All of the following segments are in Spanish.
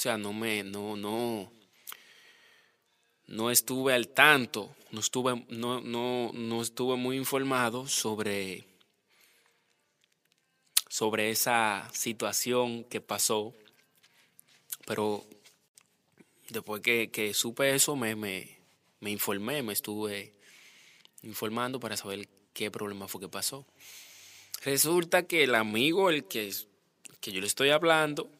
Sea, no me, no, no, no estuve al tanto, no estuve, no, no, no estuve muy informado sobre, sobre esa situación que pasó. Pero después que, que supe eso, me, me, me informé, me estuve informando para saber qué problema fue que pasó. Resulta que el amigo, el que, que yo le estoy hablando,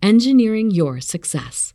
Engineering Your Success.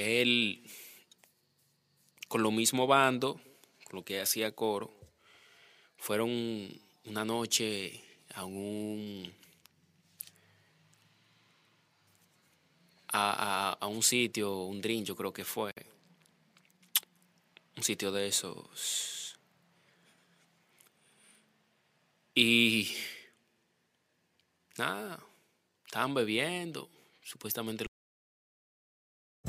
Él con lo mismo bando, con lo que hacía coro, fueron una noche a un a, a, un sitio, un drink yo creo que fue, un sitio de esos. Y nada, estaban bebiendo, supuestamente